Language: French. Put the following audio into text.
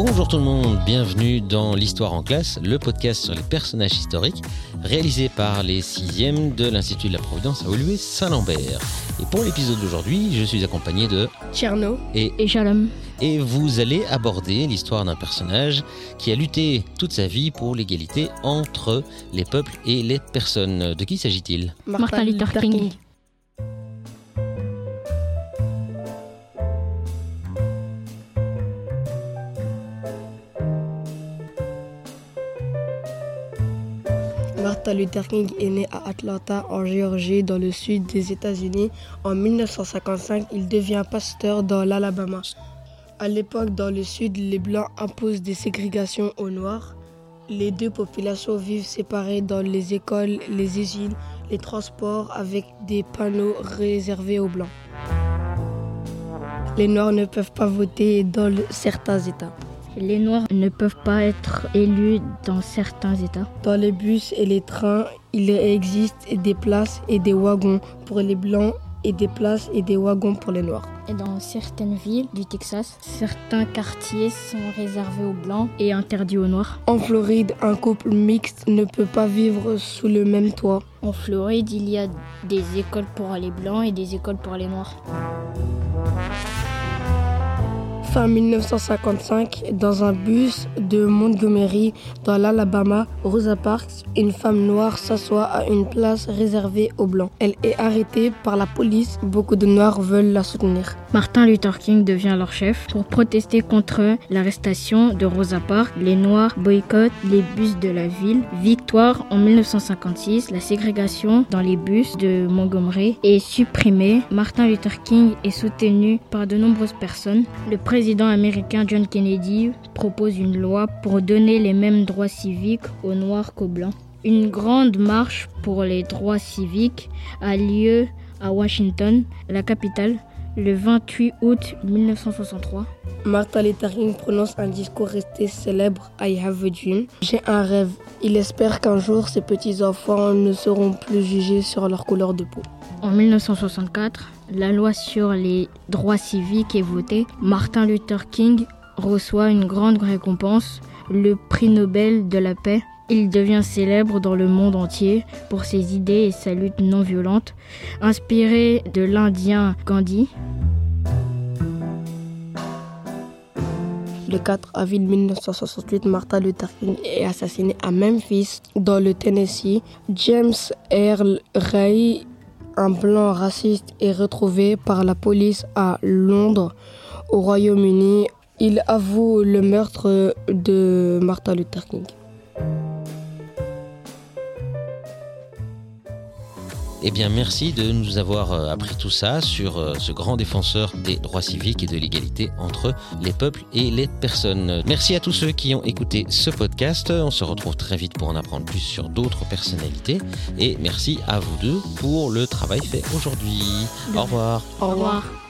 Bonjour tout le monde, bienvenue dans l'Histoire en classe, le podcast sur les personnages historiques réalisé par les 6e de l'Institut de la Providence à Oulué Saint-Lambert. Et pour l'épisode d'aujourd'hui, je suis accompagné de Tcherno et, Et Shalom. et vous allez aborder l'histoire d'un personnage qui a lutté toute sa vie pour l'égalité entre les peuples et les personnes. De qui s'agit-il? Martin Luther King. Martin Luther King est né à Atlanta, en Géorgie, dans le sud des États-Unis. En 1955, il devient pasteur dans l'Alabama. À l'époque, dans le sud, les Blancs imposent des ségrégations aux Noirs. Les deux populations vivent séparées dans les écoles, les usines, les transports, avec des panneaux réservés aux Blancs. Les Noirs ne peuvent pas voter dans certains États. Les Noirs ne peuvent pas être élus dans certains États. Dans les bus et les trains, il existe des places et des wagons pour les blancs et des places et des wagons pour les noirs. Et dans certaines villes du Texas, certains quartiers sont réservés aux Blancs et interdits aux Noirs. En Floride, un couple mixte ne peut pas vivre sous le même toit. En Floride, il y a des écoles pour les Blancs et des écoles pour les Noirs. Fin 1955, dans un bus de Montgomery, dans l'Alabama, Rosa Parks, une femme noire, s'assoit à une place réservée aux blancs. Elle est arrêtée par la police. Beaucoup de noirs veulent la soutenir. Martin Luther King devient leur chef pour protester contre l'arrestation de Rosa Parks. Les Noirs boycottent les bus de la ville. Victoire en 1956, la ségrégation dans les bus de Montgomery est supprimée. Martin Luther King est soutenu par de nombreuses personnes. Le président américain John Kennedy propose une loi pour donner les mêmes droits civiques aux Noirs qu'aux Blancs. Une grande marche pour les droits civiques a lieu à Washington, la capitale, le 28 août 1963. Martin Luther King prononce un discours resté célèbre I have a dream. J'ai un rêve. Il espère qu'un jour ses petits-enfants ne seront plus jugés sur leur couleur de peau. En 1964, la loi sur les droits civiques est votée. Martin Luther King reçoit une grande récompense, le prix Nobel de la paix. Il devient célèbre dans le monde entier pour ses idées et sa lutte non violente, inspiré de l'Indien Gandhi. Le 4 avril 1968, Martin Luther King est assassiné à Memphis, dans le Tennessee. James Earl Ray, un blanc raciste, est retrouvé par la police à Londres, au Royaume-Uni. Il avoue le meurtre de Martin Luther King. Eh bien, merci de nous avoir euh, appris tout ça sur euh, ce grand défenseur des droits civiques et de l'égalité entre les peuples et les personnes. Merci à tous ceux qui ont écouté ce podcast. On se retrouve très vite pour en apprendre plus sur d'autres personnalités. Et merci à vous deux pour le travail fait aujourd'hui. Au revoir. Au revoir.